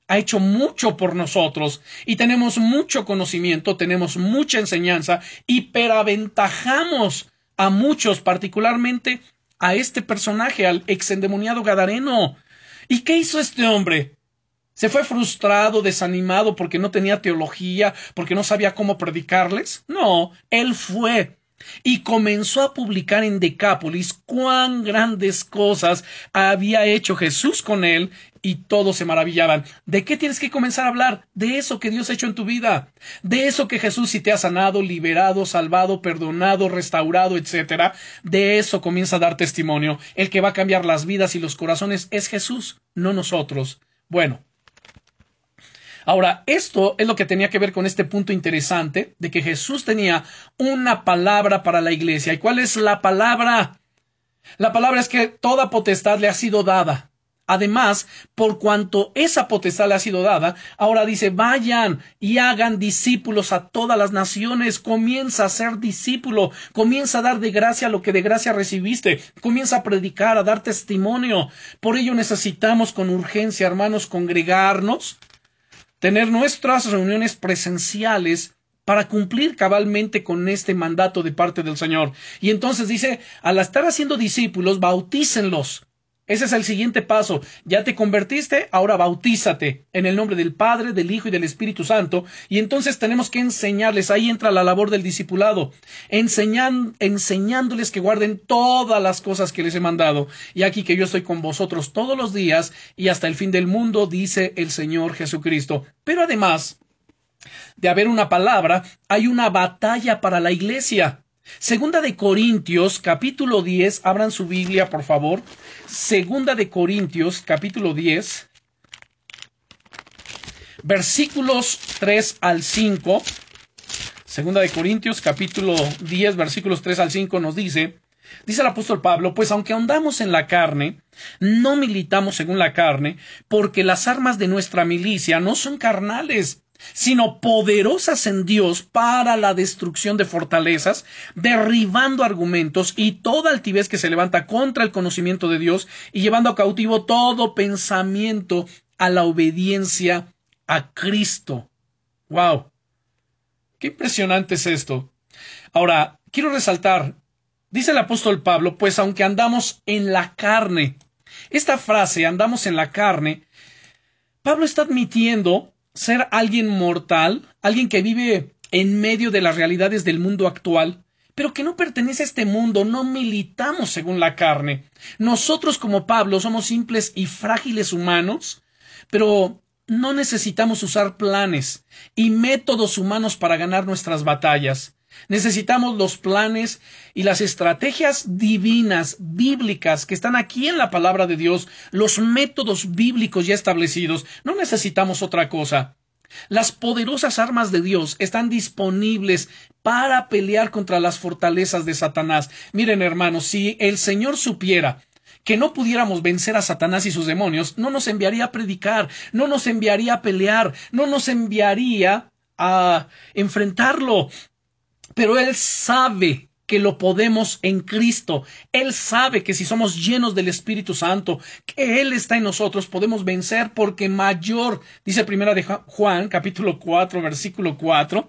Ha hecho mucho por nosotros y tenemos mucho conocimiento, tenemos mucha enseñanza y peraventajamos a muchos, particularmente a este personaje, al exendemoniado Gadareno. ¿Y qué hizo este hombre? ¿Se fue frustrado, desanimado porque no tenía teología, porque no sabía cómo predicarles? No, él fue y comenzó a publicar en Decápolis cuán grandes cosas había hecho Jesús con él y todos se maravillaban. ¿De qué tienes que comenzar a hablar? De eso que Dios ha hecho en tu vida, de eso que Jesús sí te ha sanado, liberado, salvado, perdonado, restaurado, etcétera. De eso comienza a dar testimonio. El que va a cambiar las vidas y los corazones es Jesús, no nosotros. Bueno, Ahora, esto es lo que tenía que ver con este punto interesante de que Jesús tenía una palabra para la iglesia. ¿Y cuál es la palabra? La palabra es que toda potestad le ha sido dada. Además, por cuanto esa potestad le ha sido dada, ahora dice, vayan y hagan discípulos a todas las naciones, comienza a ser discípulo, comienza a dar de gracia lo que de gracia recibiste, comienza a predicar, a dar testimonio. Por ello necesitamos con urgencia, hermanos, congregarnos, tener nuestras reuniones presenciales para cumplir cabalmente con este mandato de parte del Señor. Y entonces dice, al estar haciendo discípulos, bautícenlos ese es el siguiente paso. Ya te convertiste, ahora bautízate en el nombre del Padre, del Hijo y del Espíritu Santo. Y entonces tenemos que enseñarles, ahí entra la labor del discipulado, enseñándoles que guarden todas las cosas que les he mandado. Y aquí que yo estoy con vosotros todos los días y hasta el fin del mundo, dice el Señor Jesucristo. Pero además de haber una palabra, hay una batalla para la iglesia. Segunda de Corintios, capítulo 10, abran su Biblia, por favor. Segunda de Corintios, capítulo 10, versículos 3 al 5. Segunda de Corintios, capítulo 10, versículos 3 al 5 nos dice, dice el apóstol Pablo, pues aunque andamos en la carne, no militamos según la carne, porque las armas de nuestra milicia no son carnales, sino poderosas en Dios para la destrucción de fortalezas, derribando argumentos y toda altivez que se levanta contra el conocimiento de Dios y llevando a cautivo todo pensamiento a la obediencia a Cristo. ¡Wow! Qué impresionante es esto. Ahora, quiero resaltar, dice el apóstol Pablo, pues aunque andamos en la carne, esta frase, andamos en la carne, Pablo está admitiendo ser alguien mortal, alguien que vive en medio de las realidades del mundo actual, pero que no pertenece a este mundo, no militamos según la carne. Nosotros como Pablo somos simples y frágiles humanos, pero no necesitamos usar planes y métodos humanos para ganar nuestras batallas. Necesitamos los planes y las estrategias divinas, bíblicas, que están aquí en la palabra de Dios, los métodos bíblicos ya establecidos. No necesitamos otra cosa. Las poderosas armas de Dios están disponibles para pelear contra las fortalezas de Satanás. Miren, hermanos, si el Señor supiera que no pudiéramos vencer a Satanás y sus demonios, no nos enviaría a predicar, no nos enviaría a pelear, no nos enviaría a enfrentarlo. Pero Él sabe que lo podemos en Cristo. Él sabe que si somos llenos del Espíritu Santo, que Él está en nosotros, podemos vencer porque mayor, dice primera de Juan, capítulo 4, versículo 4,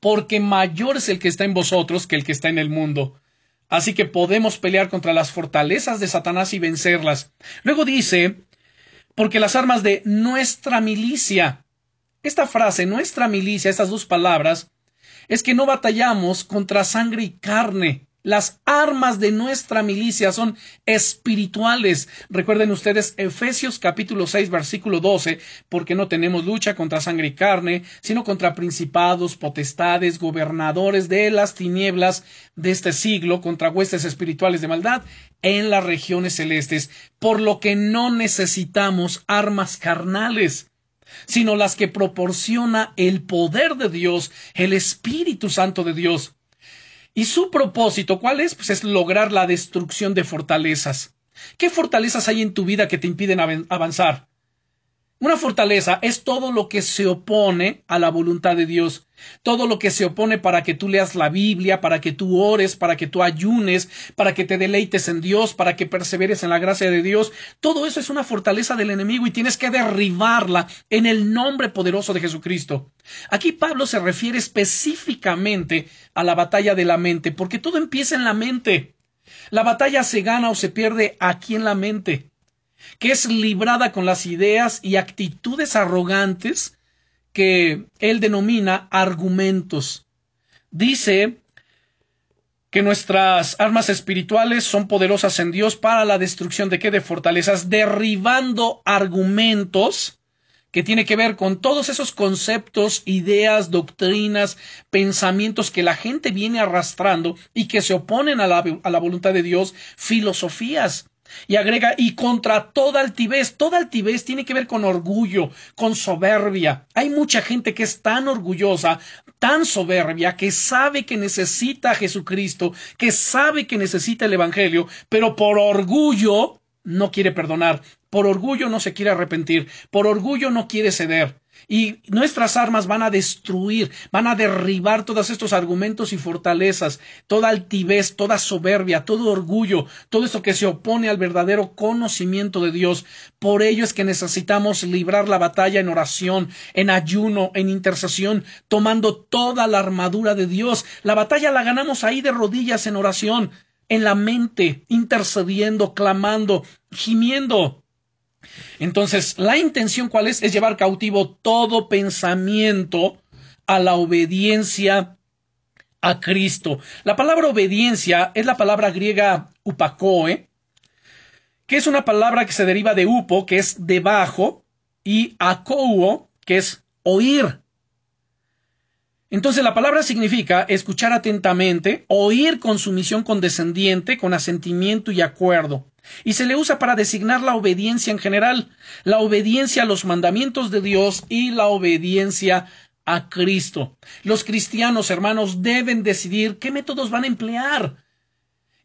porque mayor es el que está en vosotros que el que está en el mundo. Así que podemos pelear contra las fortalezas de Satanás y vencerlas. Luego dice, porque las armas de nuestra milicia, esta frase, nuestra milicia, estas dos palabras, es que no batallamos contra sangre y carne. Las armas de nuestra milicia son espirituales. Recuerden ustedes Efesios capítulo 6 versículo 12, porque no tenemos lucha contra sangre y carne, sino contra principados, potestades, gobernadores de las tinieblas de este siglo, contra huestes espirituales de maldad en las regiones celestes, por lo que no necesitamos armas carnales sino las que proporciona el poder de Dios, el Espíritu Santo de Dios. ¿Y su propósito cuál es? Pues es lograr la destrucción de fortalezas. ¿Qué fortalezas hay en tu vida que te impiden avanzar? Una fortaleza es todo lo que se opone a la voluntad de Dios, todo lo que se opone para que tú leas la Biblia, para que tú ores, para que tú ayunes, para que te deleites en Dios, para que perseveres en la gracia de Dios. Todo eso es una fortaleza del enemigo y tienes que derribarla en el nombre poderoso de Jesucristo. Aquí Pablo se refiere específicamente a la batalla de la mente, porque todo empieza en la mente. La batalla se gana o se pierde aquí en la mente que es librada con las ideas y actitudes arrogantes que él denomina argumentos. Dice que nuestras armas espirituales son poderosas en Dios para la destrucción de qué? De fortalezas, derribando argumentos que tiene que ver con todos esos conceptos, ideas, doctrinas, pensamientos que la gente viene arrastrando y que se oponen a la, a la voluntad de Dios, filosofías Y agrega, y contra toda altivez, toda altivez tiene que ver con orgullo, con soberbia. Hay mucha gente que es tan orgullosa, tan soberbia, que sabe que necesita a Jesucristo, que sabe que necesita el Evangelio, pero por orgullo no quiere perdonar, por orgullo no se quiere arrepentir, por orgullo no quiere ceder. Y nuestras armas van a destruir, van a derribar todos estos argumentos y fortalezas, toda altivez, toda soberbia, todo orgullo, todo esto que se opone al verdadero conocimiento de Dios. Por ello es que necesitamos librar la batalla en oración, en ayuno, en intercesión, tomando toda la armadura de Dios. La batalla la ganamos ahí de rodillas en oración, en la mente, intercediendo, clamando, gimiendo. Entonces, la intención cuál es? Es llevar cautivo todo pensamiento a la obediencia a Cristo. La palabra obediencia es la palabra griega upakoe, que es una palabra que se deriva de upo, que es debajo, y akouo, que es oír. Entonces la palabra significa escuchar atentamente, oír con sumisión condescendiente, con asentimiento y acuerdo. Y se le usa para designar la obediencia en general, la obediencia a los mandamientos de Dios y la obediencia a Cristo. Los cristianos, hermanos, deben decidir qué métodos van a emplear.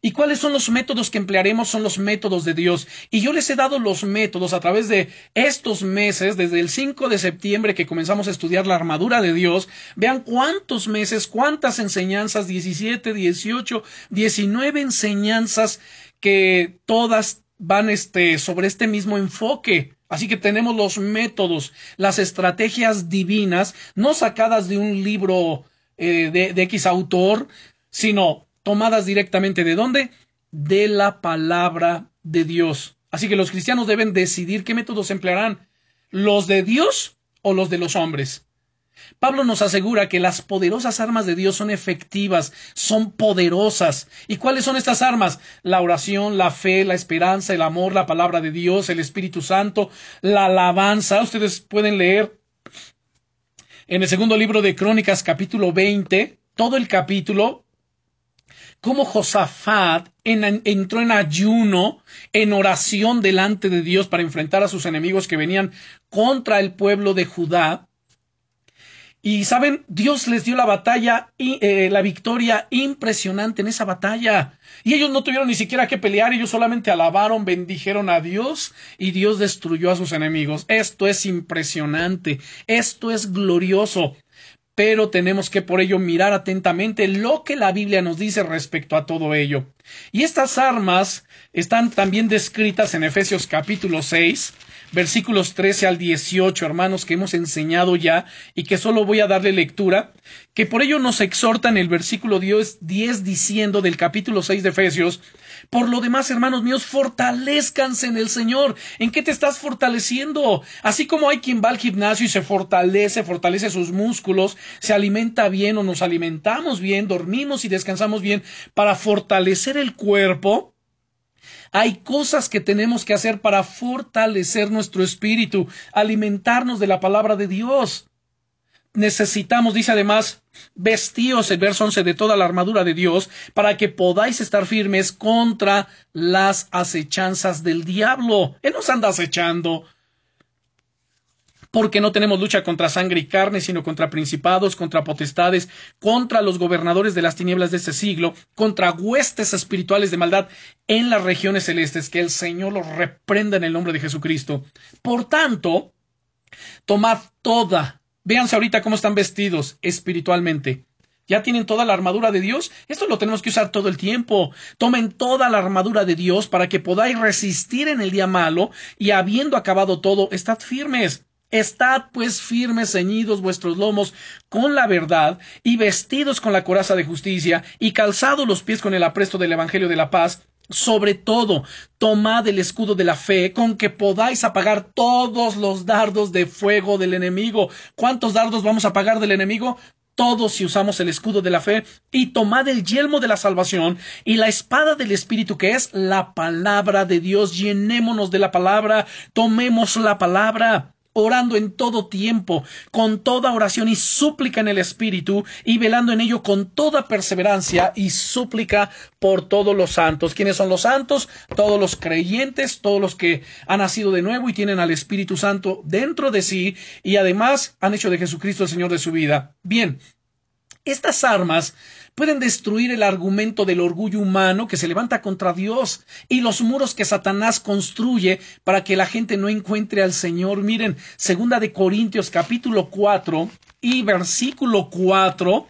¿Y cuáles son los métodos que emplearemos? Son los métodos de Dios. Y yo les he dado los métodos a través de estos meses, desde el 5 de septiembre que comenzamos a estudiar la armadura de Dios. Vean cuántos meses, cuántas enseñanzas, 17, 18, 19 enseñanzas que todas van este, sobre este mismo enfoque. Así que tenemos los métodos, las estrategias divinas, no sacadas de un libro eh, de, de X autor, sino tomadas directamente de dónde? De la palabra de Dios. Así que los cristianos deben decidir qué métodos emplearán, los de Dios o los de los hombres. Pablo nos asegura que las poderosas armas de Dios son efectivas, son poderosas. ¿Y cuáles son estas armas? La oración, la fe, la esperanza, el amor, la palabra de Dios, el Espíritu Santo, la alabanza. Ustedes pueden leer en el segundo libro de Crónicas capítulo 20, todo el capítulo, cómo Josafat entró en ayuno, en oración delante de Dios para enfrentar a sus enemigos que venían contra el pueblo de Judá. Y saben, Dios les dio la batalla y eh, la victoria impresionante en esa batalla. Y ellos no tuvieron ni siquiera que pelear, ellos solamente alabaron, bendijeron a Dios y Dios destruyó a sus enemigos. Esto es impresionante, esto es glorioso. Pero tenemos que por ello mirar atentamente lo que la Biblia nos dice respecto a todo ello. Y estas armas están también descritas en Efesios capítulo 6, versículos 13 al 18, hermanos, que hemos enseñado ya y que solo voy a darle lectura, que por ello nos exhorta en el versículo 10, 10 diciendo del capítulo 6 de Efesios, por lo demás, hermanos míos, fortalezcanse en el Señor. ¿En qué te estás fortaleciendo? Así como hay quien va al gimnasio y se fortalece, fortalece sus músculos, se alimenta bien o nos alimentamos bien, dormimos y descansamos bien para fortalecer el cuerpo, hay cosas que tenemos que hacer para fortalecer nuestro espíritu, alimentarnos de la palabra de Dios. Necesitamos, dice además, vestíos, el verso 11, de toda la armadura de Dios, para que podáis estar firmes contra las acechanzas del diablo. Él nos anda acechando porque no tenemos lucha contra sangre y carne, sino contra principados, contra potestades, contra los gobernadores de las tinieblas de este siglo, contra huestes espirituales de maldad en las regiones celestes, que el Señor los reprenda en el nombre de Jesucristo. Por tanto, tomad toda, véanse ahorita cómo están vestidos espiritualmente. ¿Ya tienen toda la armadura de Dios? Esto lo tenemos que usar todo el tiempo. Tomen toda la armadura de Dios para que podáis resistir en el día malo y habiendo acabado todo, estad firmes. Estad pues firmes, ceñidos vuestros lomos con la verdad, y vestidos con la coraza de justicia, y calzados los pies con el apresto del Evangelio de la paz, sobre todo, tomad el escudo de la fe, con que podáis apagar todos los dardos de fuego del enemigo. ¿Cuántos dardos vamos a apagar del enemigo? Todos si usamos el escudo de la fe, y tomad el yelmo de la salvación y la espada del Espíritu que es la palabra de Dios. Llenémonos de la palabra, tomemos la palabra orando en todo tiempo, con toda oración y súplica en el Espíritu, y velando en ello con toda perseverancia y súplica por todos los santos. ¿Quiénes son los santos? Todos los creyentes, todos los que han nacido de nuevo y tienen al Espíritu Santo dentro de sí, y además han hecho de Jesucristo el Señor de su vida. Bien, estas armas pueden destruir el argumento del orgullo humano que se levanta contra Dios y los muros que Satanás construye para que la gente no encuentre al Señor. Miren, segunda de Corintios capítulo 4 y versículo 4.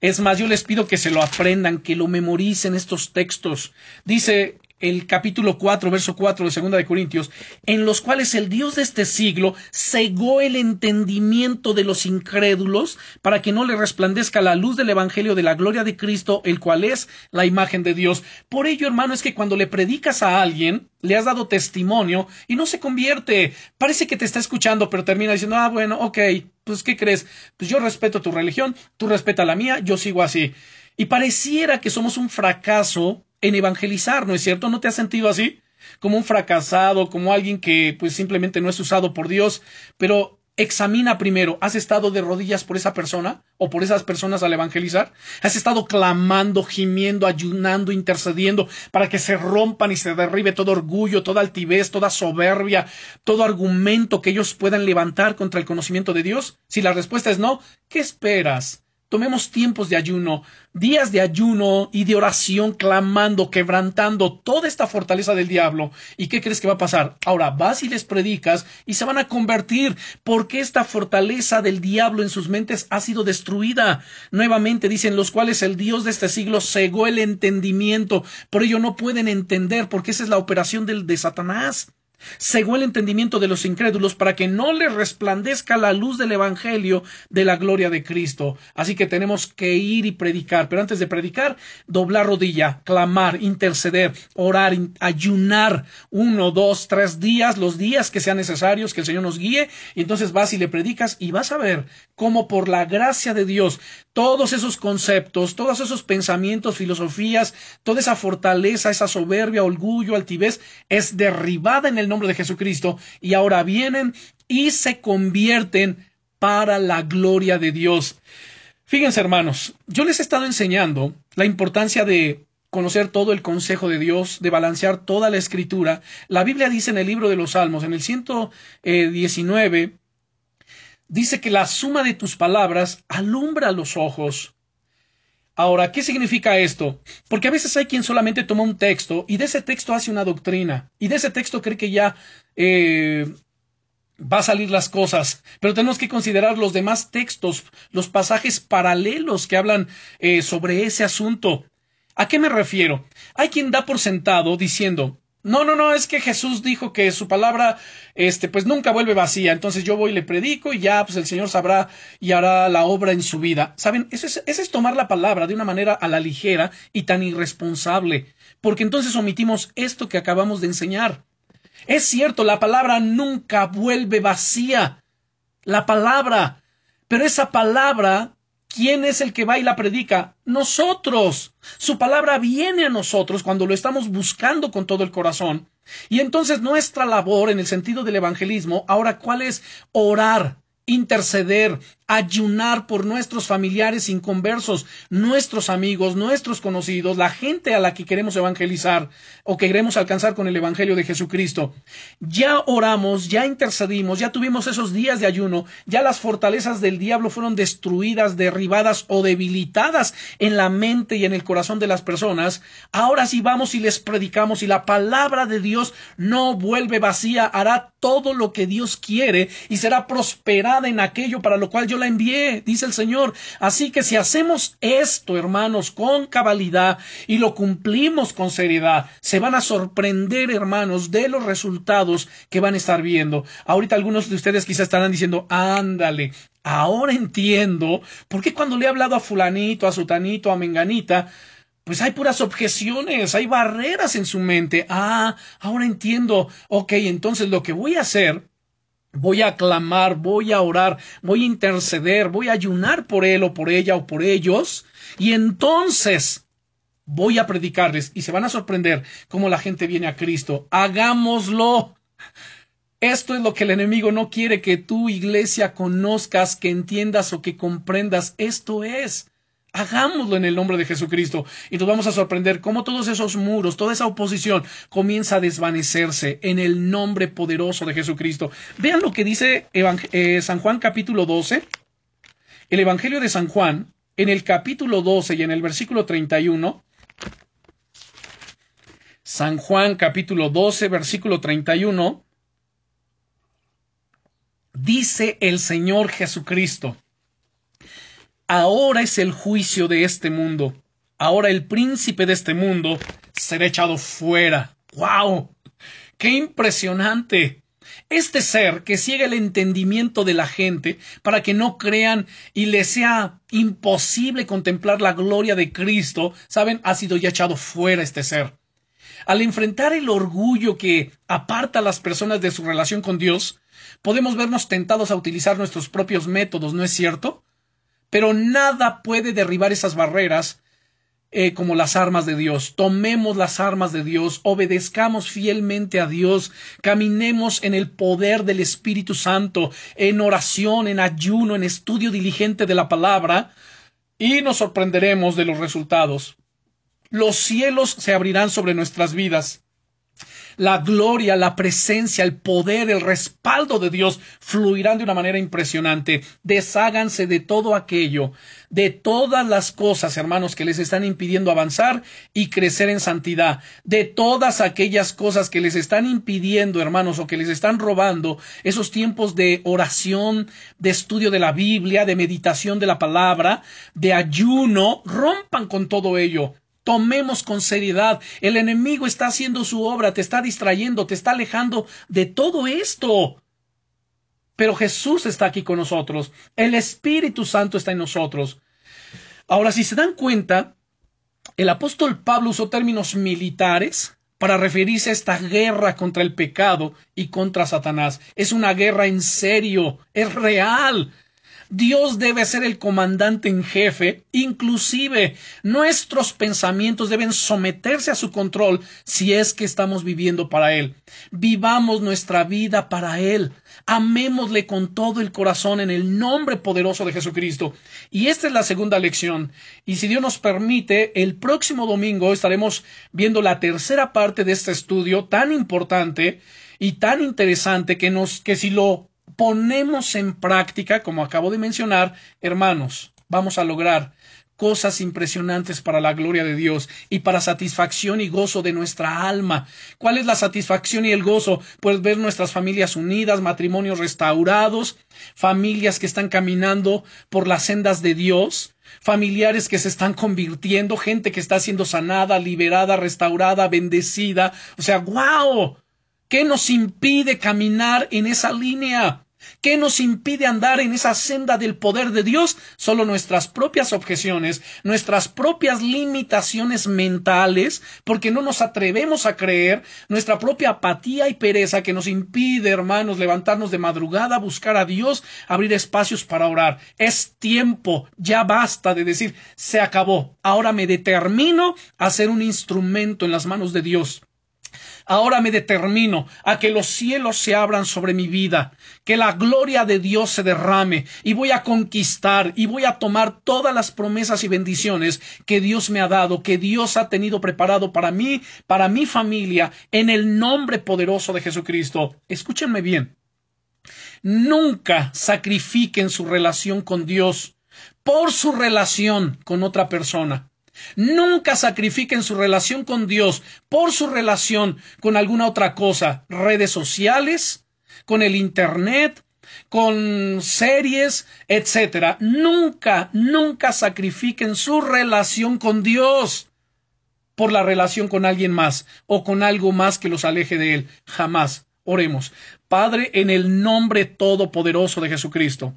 Es más, yo les pido que se lo aprendan, que lo memoricen estos textos. Dice el capítulo 4, verso 4 de Segunda de Corintios, en los cuales el Dios de este siglo cegó el entendimiento de los incrédulos para que no le resplandezca la luz del Evangelio de la gloria de Cristo, el cual es la imagen de Dios. Por ello, hermano, es que cuando le predicas a alguien, le has dado testimonio y no se convierte. Parece que te está escuchando, pero termina diciendo, ah, bueno, ok, pues, ¿qué crees? Pues yo respeto tu religión, tú respeta la mía, yo sigo así. Y pareciera que somos un fracaso en evangelizar, ¿no es cierto? ¿No te has sentido así? Como un fracasado, como alguien que pues simplemente no es usado por Dios, pero examina primero, ¿has estado de rodillas por esa persona o por esas personas al evangelizar? ¿Has estado clamando, gimiendo, ayunando, intercediendo para que se rompan y se derribe todo orgullo, toda altivez, toda soberbia, todo argumento que ellos puedan levantar contra el conocimiento de Dios? Si la respuesta es no, ¿qué esperas? Tomemos tiempos de ayuno, días de ayuno y de oración, clamando, quebrantando toda esta fortaleza del diablo. ¿Y qué crees que va a pasar? Ahora vas y les predicas y se van a convertir porque esta fortaleza del diablo en sus mentes ha sido destruida. Nuevamente dicen los cuales el Dios de este siglo cegó el entendimiento. Por ello no pueden entender porque esa es la operación del, de Satanás. Cegó el entendimiento de los incrédulos para que no les resplandezca la luz del Evangelio de la gloria de Cristo. Así que tenemos que ir y predicar. Pero antes de predicar, doblar rodilla, clamar, interceder, orar, ayunar uno, dos, tres días, los días que sean necesarios, que el Señor nos guíe. Y entonces vas y le predicas y vas a ver cómo por la gracia de Dios todos esos conceptos, todos esos pensamientos, filosofías, toda esa fortaleza, esa soberbia, orgullo, altivez, es derribada en el nombre de Jesucristo y ahora vienen y se convierten para la gloria de Dios. Fíjense, hermanos, yo les he estado enseñando la importancia de conocer todo el consejo de Dios, de balancear toda la escritura. La Biblia dice en el libro de los Salmos, en el 119, dice que la suma de tus palabras alumbra los ojos. Ahora, ¿qué significa esto? Porque a veces hay quien solamente toma un texto y de ese texto hace una doctrina y de ese texto cree que ya eh, va a salir las cosas, pero tenemos que considerar los demás textos, los pasajes paralelos que hablan eh, sobre ese asunto. ¿A qué me refiero? Hay quien da por sentado diciendo, no, no, no, es que Jesús dijo que su palabra, este, pues nunca vuelve vacía. Entonces yo voy y le predico y ya, pues el Señor sabrá y hará la obra en su vida. ¿Saben? Eso es, eso es tomar la palabra de una manera a la ligera y tan irresponsable. Porque entonces omitimos esto que acabamos de enseñar. Es cierto, la palabra nunca vuelve vacía. La palabra. Pero esa palabra ¿Quién es el que va y la predica? Nosotros. Su palabra viene a nosotros cuando lo estamos buscando con todo el corazón. Y entonces nuestra labor en el sentido del evangelismo, ahora, ¿cuál es? Orar, interceder, ayunar por nuestros familiares inconversos, nuestros amigos, nuestros conocidos, la gente a la que queremos evangelizar o que queremos alcanzar con el Evangelio de Jesucristo. Ya oramos, ya intercedimos, ya tuvimos esos días de ayuno, ya las fortalezas del diablo fueron destruidas, derribadas o debilitadas en la mente y en el corazón de las personas. Ahora sí vamos y les predicamos y la palabra de Dios no vuelve vacía, hará todo lo que Dios quiere y será prosperada en aquello para lo cual yo la envié, dice el Señor. Así que si hacemos esto, hermanos, con cabalidad y lo cumplimos con seriedad, se van a sorprender, hermanos, de los resultados que van a estar viendo. Ahorita algunos de ustedes quizás estarán diciendo, ándale, ahora entiendo por qué cuando le he hablado a fulanito, a sutanito, a menganita, pues hay puras objeciones, hay barreras en su mente. Ah, ahora entiendo. Ok, entonces lo que voy a hacer Voy a clamar, voy a orar, voy a interceder, voy a ayunar por él o por ella o por ellos. Y entonces voy a predicarles y se van a sorprender cómo la gente viene a Cristo. Hagámoslo. Esto es lo que el enemigo no quiere que tu iglesia conozcas, que entiendas o que comprendas. Esto es. Hagámoslo en el nombre de Jesucristo y nos vamos a sorprender cómo todos esos muros, toda esa oposición comienza a desvanecerse en el nombre poderoso de Jesucristo. Vean lo que dice eh, San Juan capítulo 12. El Evangelio de San Juan, en el capítulo 12 y en el versículo 31. San Juan capítulo 12, versículo 31. Dice el Señor Jesucristo ahora es el juicio de este mundo. Ahora el príncipe de este mundo será echado fuera. ¡Wow! ¡Qué impresionante! Este ser que ciega el entendimiento de la gente para que no crean y les sea imposible contemplar la gloria de Cristo, saben, ha sido ya echado fuera este ser. Al enfrentar el orgullo que aparta a las personas de su relación con Dios, podemos vernos tentados a utilizar nuestros propios métodos, ¿no es cierto? Pero nada puede derribar esas barreras eh, como las armas de Dios. Tomemos las armas de Dios, obedezcamos fielmente a Dios, caminemos en el poder del Espíritu Santo, en oración, en ayuno, en estudio diligente de la palabra, y nos sorprenderemos de los resultados. Los cielos se abrirán sobre nuestras vidas la gloria, la presencia, el poder, el respaldo de Dios fluirán de una manera impresionante. Desháganse de todo aquello, de todas las cosas, hermanos, que les están impidiendo avanzar y crecer en santidad, de todas aquellas cosas que les están impidiendo, hermanos, o que les están robando esos tiempos de oración, de estudio de la Biblia, de meditación de la palabra, de ayuno, rompan con todo ello tomemos con seriedad. El enemigo está haciendo su obra, te está distrayendo, te está alejando de todo esto. Pero Jesús está aquí con nosotros. El Espíritu Santo está en nosotros. Ahora, si se dan cuenta, el apóstol Pablo usó términos militares para referirse a esta guerra contra el pecado y contra Satanás. Es una guerra en serio, es real. Dios debe ser el comandante en jefe, inclusive nuestros pensamientos deben someterse a su control si es que estamos viviendo para Él. Vivamos nuestra vida para Él. Amémosle con todo el corazón en el nombre poderoso de Jesucristo. Y esta es la segunda lección. Y si Dios nos permite, el próximo domingo estaremos viendo la tercera parte de este estudio tan importante y tan interesante que nos, que si lo ponemos en práctica, como acabo de mencionar, hermanos, vamos a lograr cosas impresionantes para la gloria de Dios y para satisfacción y gozo de nuestra alma. ¿Cuál es la satisfacción y el gozo? Pues ver nuestras familias unidas, matrimonios restaurados, familias que están caminando por las sendas de Dios, familiares que se están convirtiendo, gente que está siendo sanada, liberada, restaurada, bendecida. O sea, wow. ¿Qué nos impide caminar en esa línea? ¿Qué nos impide andar en esa senda del poder de Dios? Solo nuestras propias objeciones, nuestras propias limitaciones mentales, porque no nos atrevemos a creer, nuestra propia apatía y pereza que nos impide, hermanos, levantarnos de madrugada, buscar a Dios, abrir espacios para orar. Es tiempo, ya basta de decir, se acabó, ahora me determino a ser un instrumento en las manos de Dios. Ahora me determino a que los cielos se abran sobre mi vida, que la gloria de Dios se derrame y voy a conquistar y voy a tomar todas las promesas y bendiciones que Dios me ha dado, que Dios ha tenido preparado para mí, para mi familia, en el nombre poderoso de Jesucristo. Escúchenme bien. Nunca sacrifiquen su relación con Dios por su relación con otra persona. Nunca sacrifiquen su relación con Dios por su relación con alguna otra cosa, redes sociales, con el Internet, con series, etcétera. Nunca, nunca sacrifiquen su relación con Dios por la relación con alguien más o con algo más que los aleje de Él. Jamás. Oremos. Padre, en el nombre todopoderoso de Jesucristo.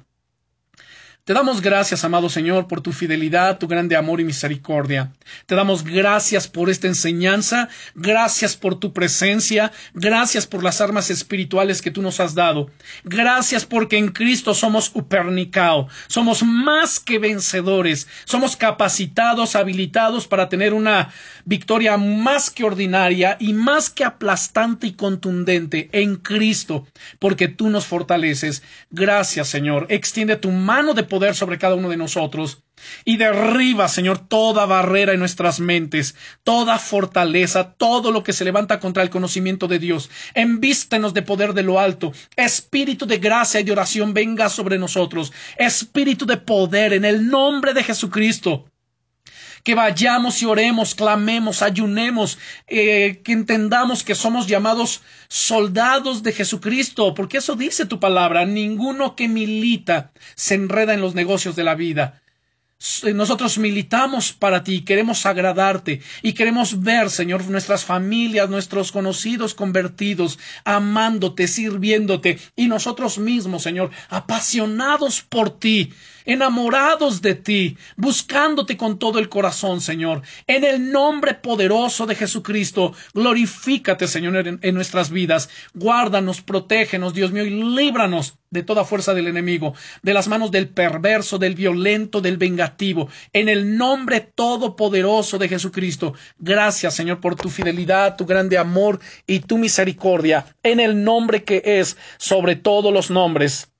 Te damos gracias, amado Señor, por tu fidelidad, tu grande amor y misericordia. Te damos gracias por esta enseñanza, gracias por tu presencia, gracias por las armas espirituales que tú nos has dado. Gracias porque en Cristo somos upernicao, somos más que vencedores, somos capacitados, habilitados para tener una victoria más que ordinaria y más que aplastante y contundente en Cristo, porque tú nos fortaleces. Gracias, Señor. Extiende tu mano de poder sobre cada uno de nosotros. Y derriba, Señor, toda barrera en nuestras mentes, toda fortaleza, todo lo que se levanta contra el conocimiento de Dios. Envístenos de poder de lo alto. Espíritu de gracia y de oración venga sobre nosotros. Espíritu de poder en el nombre de Jesucristo que vayamos y oremos, clamemos, ayunemos, eh, que entendamos que somos llamados soldados de Jesucristo, porque eso dice tu palabra, ninguno que milita se enreda en los negocios de la vida. Nosotros militamos para ti, queremos agradarte y queremos ver, Señor, nuestras familias, nuestros conocidos convertidos, amándote, sirviéndote y nosotros mismos, Señor, apasionados por ti, enamorados de ti, buscándote con todo el corazón, Señor. En el nombre poderoso de Jesucristo, glorifícate, Señor, en, en, nuestras vidas. Guárdanos, protégenos, Dios mío, y líbranos de toda fuerza del enemigo, de las manos del perverso, del violento, del vengativo. En el nombre todopoderoso de Jesucristo. Gracias, Señor, por tu fidelidad, tu grande amor y tu misericordia. En el nombre que es sobre todos los nombres